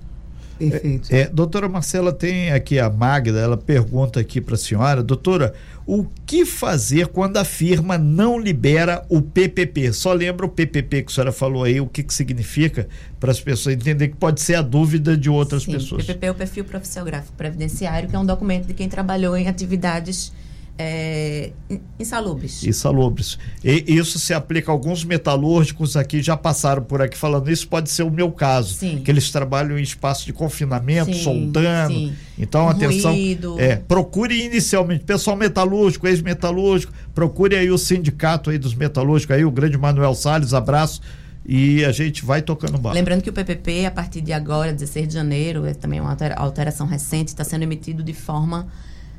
Perfeito. É, é, doutora Marcela, tem aqui a Magda, ela pergunta aqui para a senhora, doutora, o que fazer quando a firma não libera o PPP? Só lembra o PPP que a senhora falou aí, o que, que significa para as pessoas entenderem que pode ser a dúvida de outras Sim, pessoas. PPP é o perfil profissional gráfico previdenciário, que é um documento de quem trabalhou em atividades é, insalubres. Insalubres. E isso se aplica a alguns metalúrgicos aqui, já passaram por aqui falando isso, pode ser o meu caso. Sim. Que eles trabalham em espaço de confinamento, sim, soldando. Sim. Então, um atenção. Ruído. É, procure inicialmente, pessoal metalúrgico, ex-metalúrgico, procure aí o sindicato aí dos metalúrgicos, aí, o grande Manuel Salles, abraço e a gente vai tocando barco. Lembrando que o PPP, a partir de agora, 16 de janeiro, é também uma alteração recente, está sendo emitido de forma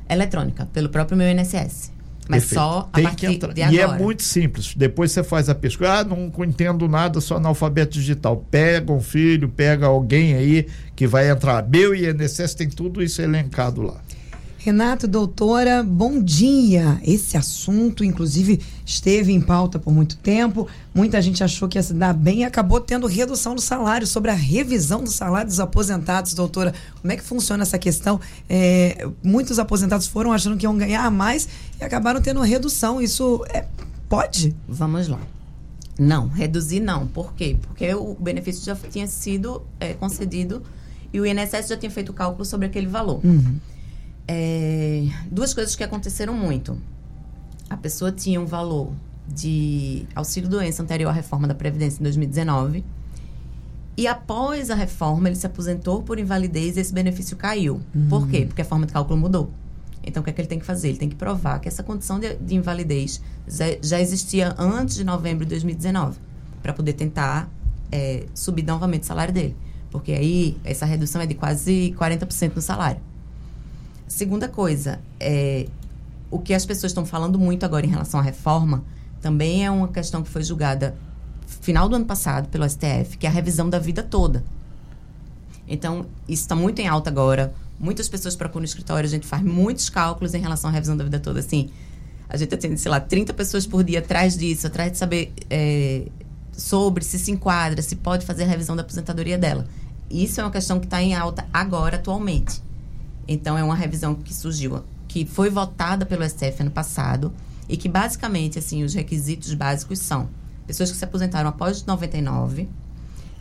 eletrônica, pelo próprio meu INSS. Mas Perfeito. só a Tem partir que entrar. de agora. E é muito simples. Depois você faz a pesquisa. Ah, não entendo nada, sou analfabeto digital. Pega um filho, pega alguém aí que vai entrar. Meu INSS tem tudo isso elencado lá. Renato, doutora, bom dia. Esse assunto, inclusive, esteve em pauta por muito tempo. Muita gente achou que ia se dar bem e acabou tendo redução do salário. Sobre a revisão do salário dos aposentados, doutora, como é que funciona essa questão? É, muitos aposentados foram achando que iam ganhar mais e acabaram tendo redução. Isso é, pode? Vamos lá. Não, reduzir não. Por quê? Porque o benefício já tinha sido é, concedido e o INSS já tinha feito o cálculo sobre aquele valor. Uhum é, duas coisas que aconteceram muito. A pessoa tinha um valor de auxílio-doença anterior à reforma da Previdência em 2019. E após a reforma, ele se aposentou por invalidez e esse benefício caiu. Uhum. Por quê? Porque a forma de cálculo mudou. Então, o que é que ele tem que fazer? Ele tem que provar que essa condição de, de invalidez já existia antes de novembro de 2019, para poder tentar é, subir novamente o salário dele. Porque aí, essa redução é de quase 40% no salário. Segunda coisa, é, o que as pessoas estão falando muito agora em relação à reforma também é uma questão que foi julgada final do ano passado pelo STF, que é a revisão da vida toda. Então, isso está muito em alta agora. Muitas pessoas procuram no escritório, a gente faz muitos cálculos em relação à revisão da vida toda. Assim, a gente atende, sei lá, 30 pessoas por dia atrás disso, atrás de saber é, sobre se se enquadra, se pode fazer a revisão da aposentadoria dela. Isso é uma questão que está em alta agora, atualmente. Então, é uma revisão que surgiu, que foi votada pelo STF ano passado e que, basicamente, assim, os requisitos básicos são pessoas que se aposentaram após 99,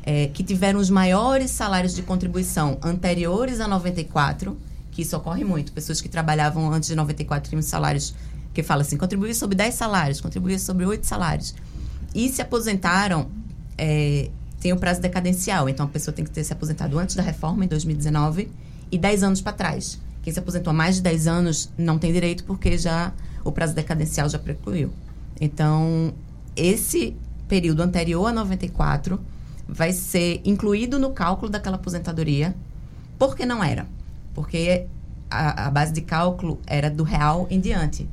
é, que tiveram os maiores salários de contribuição anteriores a 94, que isso ocorre muito. Pessoas que trabalhavam antes de 94 tinham salários que fala assim, contribuir sobre 10 salários, contribuir sobre 8 salários. E se aposentaram, é, tem o prazo decadencial. Então, a pessoa tem que ter se aposentado antes da reforma, em 2019, e 10 anos para trás. Quem se aposentou há mais de 10 anos não tem direito porque já o prazo decadencial já precluiu. Então, esse período anterior a 94 vai ser incluído no cálculo daquela aposentadoria. Por que não era? Porque a, a base de cálculo era do real em diante.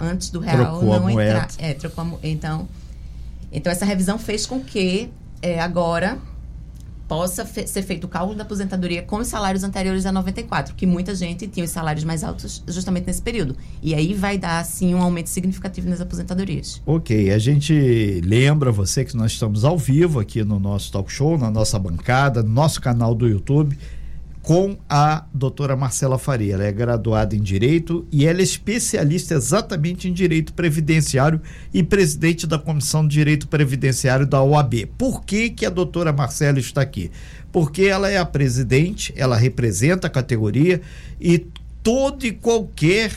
Antes do real trocou não entrar. É, trocou a, então, então, essa revisão fez com que é, agora possa fe ser feito o cálculo da aposentadoria com os salários anteriores a 94, que muita gente tinha os salários mais altos justamente nesse período. E aí vai dar, sim, um aumento significativo nas aposentadorias. Ok, a gente lembra você que nós estamos ao vivo aqui no nosso talk show, na nossa bancada, no nosso canal do YouTube com a doutora Marcela Faria. Ela é graduada em Direito e ela é especialista exatamente em Direito Previdenciário e presidente da Comissão de Direito Previdenciário da OAB. Por que, que a doutora Marcela está aqui? Porque ela é a presidente, ela representa a categoria e todo e qualquer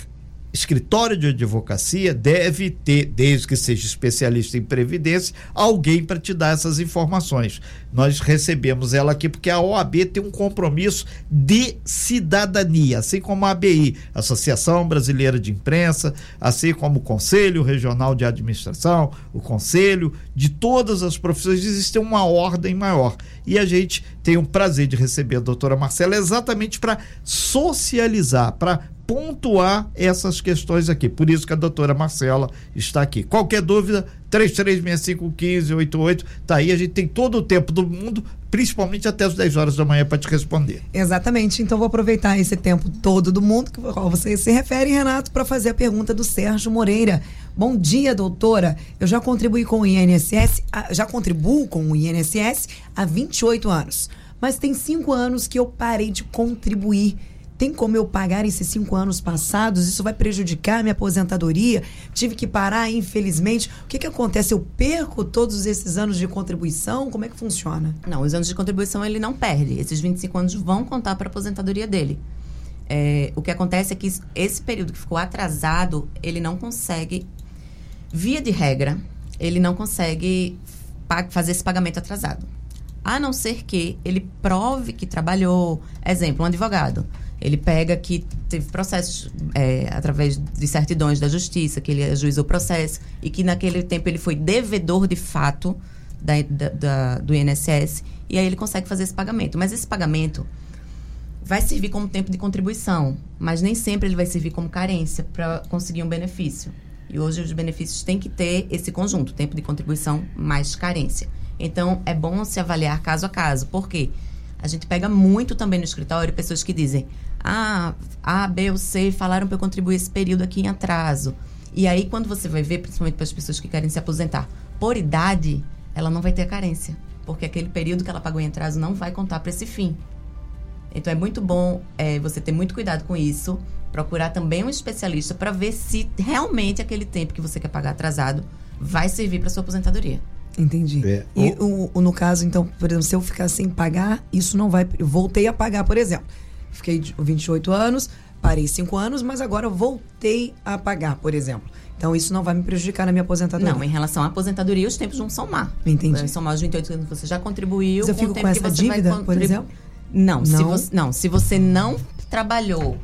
escritório de advocacia deve ter, desde que seja especialista em previdência, alguém para te dar essas informações. Nós recebemos ela aqui porque a OAB tem um compromisso de cidadania, assim como a ABI, Associação Brasileira de Imprensa, assim como o Conselho Regional de Administração, o Conselho de todas as profissões, existe uma ordem maior. E a gente tem o prazer de receber a doutora Marcela exatamente para socializar, para pontuar essas questões aqui. Por isso que a doutora Marcela está aqui. Qualquer dúvida, 33651588, tá aí, a gente tem todo o tempo do mundo, principalmente até as 10 horas da manhã para te responder. Exatamente. Então vou aproveitar esse tempo todo do mundo que você se refere, Renato, para fazer a pergunta do Sérgio Moreira. Bom dia, doutora. Eu já contribuí com o INSS, já contribuo com o INSS há 28 anos, mas tem cinco anos que eu parei de contribuir tem como eu pagar esses cinco anos passados? Isso vai prejudicar minha aposentadoria? Tive que parar, infelizmente. O que, que acontece? Eu perco todos esses anos de contribuição? Como é que funciona? Não, os anos de contribuição ele não perde. Esses 25 anos vão contar para a aposentadoria dele. É, o que acontece é que esse período que ficou atrasado, ele não consegue, via de regra, ele não consegue fazer esse pagamento atrasado. A não ser que ele prove que trabalhou. Exemplo, um advogado ele pega que teve processos é, através de certidões da justiça, que ele ajuizou o processo e que naquele tempo ele foi devedor de fato da, da, da, do INSS e aí ele consegue fazer esse pagamento. Mas esse pagamento vai servir como tempo de contribuição, mas nem sempre ele vai servir como carência para conseguir um benefício. E hoje os benefícios têm que ter esse conjunto, tempo de contribuição mais carência. Então é bom se avaliar caso a caso. Por quê? A gente pega muito também no escritório pessoas que dizem: ah, A, B ou C falaram para eu contribuir esse período aqui em atraso. E aí, quando você vai ver, principalmente para as pessoas que querem se aposentar, por idade, ela não vai ter carência. Porque aquele período que ela pagou em atraso não vai contar para esse fim. Então, é muito bom é, você ter muito cuidado com isso. Procurar também um especialista para ver se realmente aquele tempo que você quer pagar atrasado vai servir para sua aposentadoria. Entendi. É. E o, o, no caso, então, por exemplo, se eu ficar sem pagar, isso não vai. Eu voltei a pagar, por exemplo. Fiquei 28 anos, parei 5 anos, mas agora voltei a pagar, por exemplo. Então, isso não vai me prejudicar na minha aposentadoria. Não, em relação à aposentadoria, os tempos vão somar. Entendi. Vai somar os 28 anos que você já contribuiu. Mas eu fico com, com essa dívida, por exemplo? Não, não, Se você, não, se você não trabalhou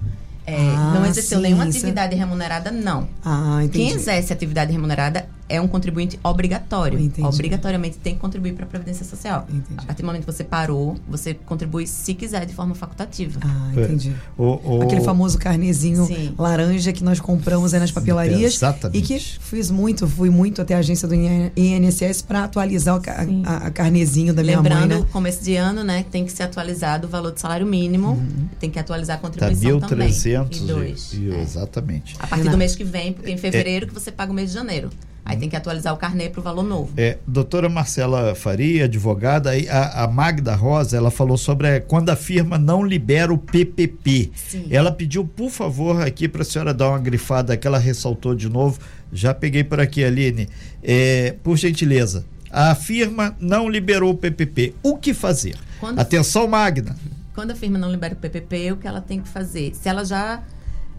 é, ah, não exerceu sim, nenhuma atividade é... remunerada, não. Ah, Quem exerce atividade remunerada é um contribuinte obrigatório. Entendi. Obrigatoriamente tem que contribuir para a Previdência Social. Entendi. A partir do momento que você parou, você contribui se quiser de forma facultativa. Ah, entendi. É. O, o... Aquele famoso carnezinho Sim. laranja que nós compramos aí nas papelarias. Exatamente. E que fiz muito, fui muito até a agência do INSS para atualizar o a, a, carnezinho da minha Lembrando, mãe. Lembrando, né? começo de ano, né, tem que ser atualizado o valor do salário mínimo, uhum. tem que atualizar a contribuição tá também. 1.300 e, e, é. Exatamente. A partir do mês que vem, porque em fevereiro é. que você paga o mês de janeiro. Aí tem que atualizar o carnê para o valor novo. É, doutora Marcela Faria, advogada, a, a Magda Rosa, ela falou sobre é, quando a firma não libera o PPP. Sim. Ela pediu, por favor, aqui para a senhora dar uma grifada que ela ressaltou de novo. Já peguei por aqui, Aline. É, por gentileza, a firma não liberou o PPP. O que fazer? Quando Atenção, Magda. Quando a firma não libera o PPP, o que ela tem que fazer? Se ela já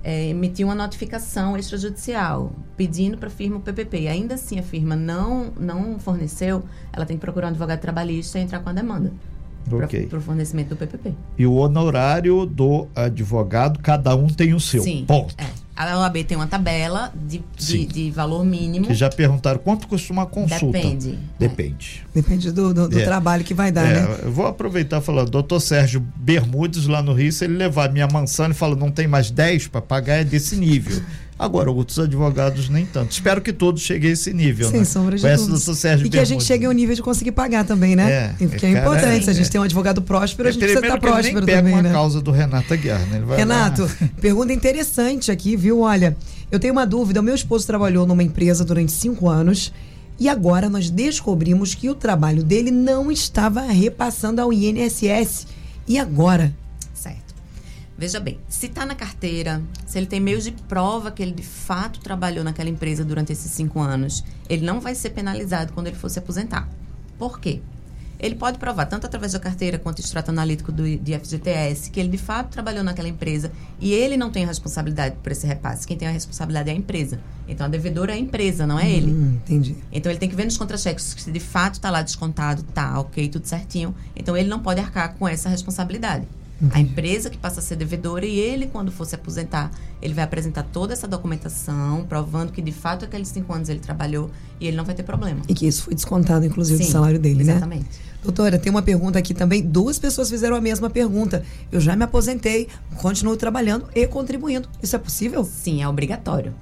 é, emitir uma notificação extrajudicial pedindo para a firma o PPP e ainda assim a firma não, não forneceu, ela tem que procurar um advogado trabalhista e entrar com a demanda okay. para o fornecimento do PPP. E o honorário do advogado, cada um tem o seu. Sim. Ponto. É. A OAB tem uma tabela de, de, de, valor mínimo. Que já perguntaram quanto custa uma consulta. Depende. Depende. É. Depende do, do, do é. trabalho que vai dar, é. né? Eu vou aproveitar e falar, doutor Sérgio Bermudes, lá no Rio, se ele levar minha mansão e fala, não tem mais 10 para pagar, é desse nível. [laughs] Agora, outros advogados nem tanto. Espero que todos cheguem a esse nível. Sem né? sombra de dúvidas. E que a gente chegue ao nível de conseguir pagar também, né? É, Porque é, é importante. Se a gente é. tem um advogado próspero, a gente precisa estar próspero também, pega uma né? causa do Renato Aguiar, né? Renato, lá. pergunta interessante aqui, viu? Olha, eu tenho uma dúvida. O meu esposo trabalhou numa empresa durante cinco anos e agora nós descobrimos que o trabalho dele não estava repassando ao INSS. E agora? Veja bem, se está na carteira, se ele tem meios de prova que ele de fato trabalhou naquela empresa durante esses cinco anos, ele não vai ser penalizado quando ele for se aposentar. Por quê? ele pode provar, tanto através da carteira quanto extrato analítico do, de FGTS, que ele de fato trabalhou naquela empresa e ele não tem responsabilidade por esse repasse. Quem tem a responsabilidade é a empresa. Então, a devedora é a empresa, não é hum, ele. Entendi. Então, ele tem que ver nos contra-cheques se de fato está lá descontado, tá, ok, tudo certinho. Então, ele não pode arcar com essa responsabilidade. A empresa que passa a ser devedora e ele, quando for se aposentar, ele vai apresentar toda essa documentação, provando que de fato aqueles cinco anos ele trabalhou e ele não vai ter problema. E que isso foi descontado, inclusive, Sim, do salário dele, exatamente. né? Doutora, tem uma pergunta aqui também. Duas pessoas fizeram a mesma pergunta. Eu já me aposentei, continuo trabalhando e contribuindo. Isso é possível? Sim, é obrigatório.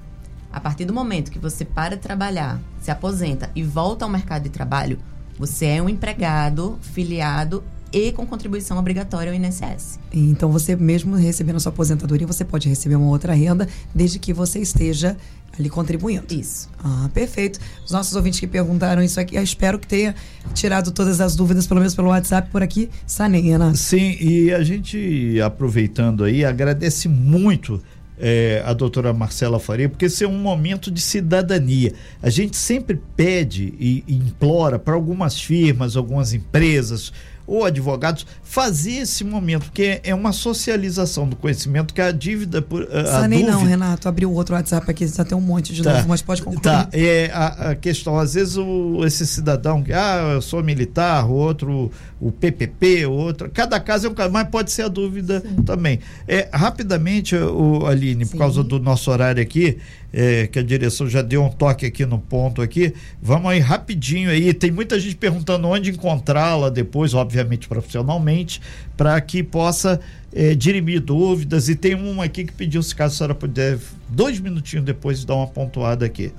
A partir do momento que você para de trabalhar, se aposenta e volta ao mercado de trabalho, você é um empregado filiado e com contribuição obrigatória ao INSS. Então, você mesmo recebendo a sua aposentadoria, você pode receber uma outra renda, desde que você esteja ali contribuindo. Isso. Ah, perfeito. Os nossos ouvintes que perguntaram isso aqui, eu espero que tenha tirado todas as dúvidas, pelo menos pelo WhatsApp por aqui. Sanei, Renato. Sim, e a gente, aproveitando aí, agradece muito é, a doutora Marcela Faria, porque esse é um momento de cidadania. A gente sempre pede e, e implora para algumas firmas, algumas empresas, ou advogados fazer esse momento, porque é uma socialização do conhecimento que a dívida por a Sanei dúvida, não, Renato. Abriu outro WhatsApp aqui, já tem um monte de Tá. novo, mas pode concluir. Tá, é a, a questão, às vezes o, esse cidadão que, ah, eu sou militar, o outro, o PPP, o outro, cada caso é um caso, mas pode ser a dúvida também. É, rapidamente, o, Aline, por Sim. causa do nosso horário aqui, é, que a direção já deu um toque aqui no ponto aqui, vamos aí rapidinho aí, tem muita gente perguntando onde encontrá-la depois, obviamente profissionalmente, para que possa é, dirimir dúvidas, e tem uma aqui que pediu, se caso a senhora puder, dois minutinhos depois, dar uma pontuada aqui.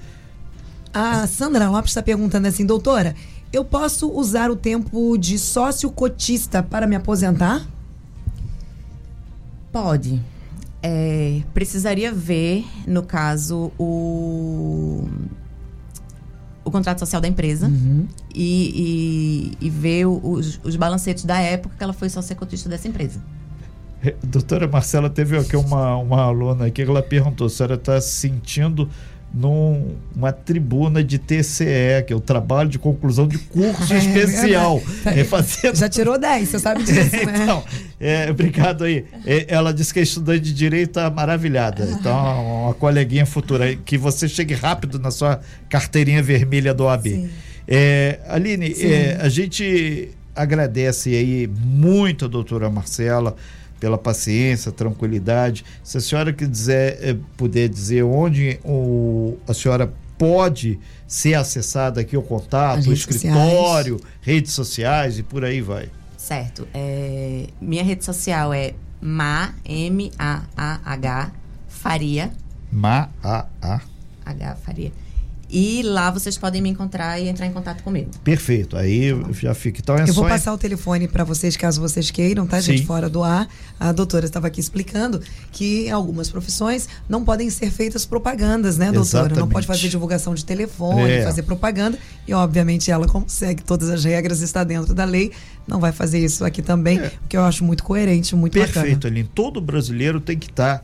A Sandra Lopes está perguntando assim, doutora, eu posso usar o tempo de sócio cotista para me aposentar? Pode. É, precisaria ver, no caso, o, o contrato social da empresa e, e, e ver os, os balancetes da época que ela foi sócia-cotista dessa empresa. É, Doutora Marcela, teve aqui uma, uma aluna aqui que ela perguntou: a senhora está se sentindo numa tribuna de TCE, que é o trabalho de conclusão de curso [laughs] É especial. É, fazendo Já tirou 10, você sabe disso, né? [laughs] então, é, obrigado aí. É, ela disse que é estudante de direito está maravilhada. Então, uma coleguinha futura. Que você chegue rápido na sua carteirinha vermelha do AB. Sim. É, Aline, é, a gente agradece aí muito a doutora Marcela pela paciência, tranquilidade. Se a senhora quiser eh, puder dizer onde o, a senhora pode ser acessada aqui o contato, o escritório, redes sociais e por aí vai. Certo. É, minha rede social é Ma, M-A-A-H, Faria, Ma a a H Faria. E lá vocês podem me encontrar e entrar em contato comigo. Perfeito. Aí já fica. Então é Eu só vou passar o telefone para vocês, caso vocês queiram, tá, Sim. gente? Fora do ar. A doutora estava aqui explicando que em algumas profissões não podem ser feitas propagandas, né, doutora? Não Exatamente. pode fazer divulgação de telefone, É. fazer propaganda. E, obviamente, ela consegue todas as regras, está dentro da lei. Não vai fazer isso aqui também, É. o que eu acho muito coerente, muito Perfeito, bacana. Aline. Todo brasileiro tem que estar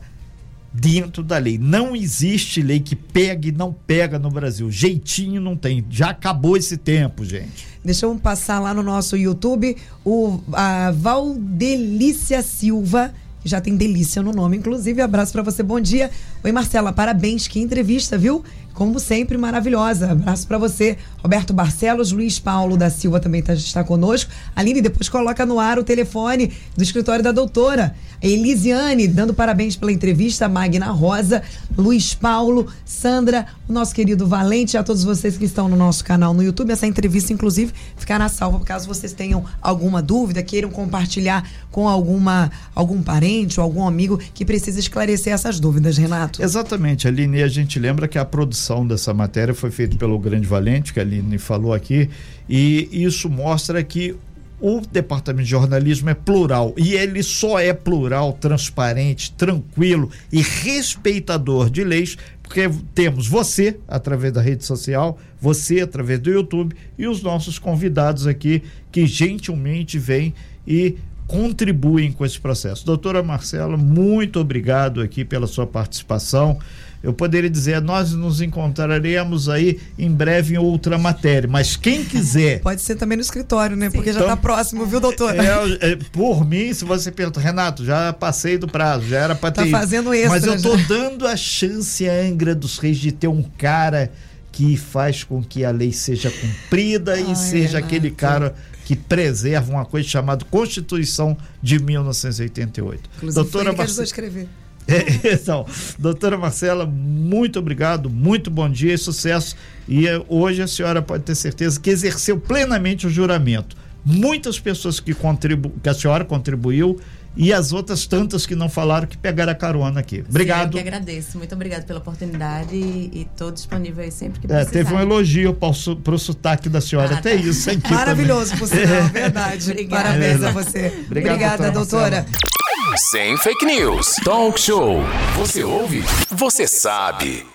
dentro da lei. Não existe lei que pega e não pega no Brasil. Jeitinho não tem. Já acabou esse tempo, gente. Deixa eu passar lá no nosso YouTube o a Valdelícia Silva, já tem delícia no nome, inclusive. Abraço pra você, bom dia. Oi, Marcela, parabéns, que entrevista, viu? Como sempre, maravilhosa. Abraço pra você. Roberto Barcelos, Luiz Paulo da Silva também tá, está conosco. Aline, depois coloca no ar o telefone do escritório da doutora. Elisiane, dando parabéns pela entrevista. Magna Rosa, Luiz Paulo, Sandra, o nosso querido Valente, a todos vocês que estão no nosso canal no YouTube. Essa entrevista, inclusive, ficará salva caso vocês tenham alguma dúvida, queiram compartilhar com alguma, algum parente ou algum amigo que precisa esclarecer essas dúvidas, Renato. Exatamente, Aline. A gente lembra que a produção dessa matéria foi feita pelo Grande Valente, que a Aline falou aqui, e isso mostra que o departamento de jornalismo é plural e ele só é plural, transparente, tranquilo e respeitador de leis, porque temos você através da rede social, você através do YouTube e os nossos convidados aqui que gentilmente vêm e contribuem com esse processo. Doutora Marcela, muito obrigado aqui pela sua participação. eu poderia dizer, nós nos encontraremos aí em breve em outra matéria. Mas quem quiser. Pode ser também no escritório, né? Sim. Porque já está então, próximo, viu, doutora? É, é, por mim, se você pergunta, Renato, já passei do prazo, já era para tá ter. Tá fazendo extra, Mas eu estou dando a chance à Angra dos Reis de ter um cara que faz com que a lei seja cumprida Ai, e seja Renato. aquele cara que preserva uma coisa chamada Constituição de 1988. Inclusive, Doutora Marcela. escrever. [laughs] É, então, doutora Marcela, muito obrigado, muito bom dia e sucesso. E eh, hoje a senhora pode ter certeza que exerceu plenamente o juramento. Muitas pessoas que, contribu que a senhora contribuiu e as outras tantas que não falaram que pegaram a carona aqui. Obrigado. Sim, eu que agradeço. Muito obrigado pela oportunidade e estou disponível aí sempre que precisar. É, teve um elogio para o sotaque da senhora, ah, até tá. isso. Aqui Maravilhoso, por sinal, [laughs] verdade. Obrigada. Parabéns a você. Obrigado, Obrigada, doutora. doutora. Sem fake news. Talk show. Você ouve? Você sabe.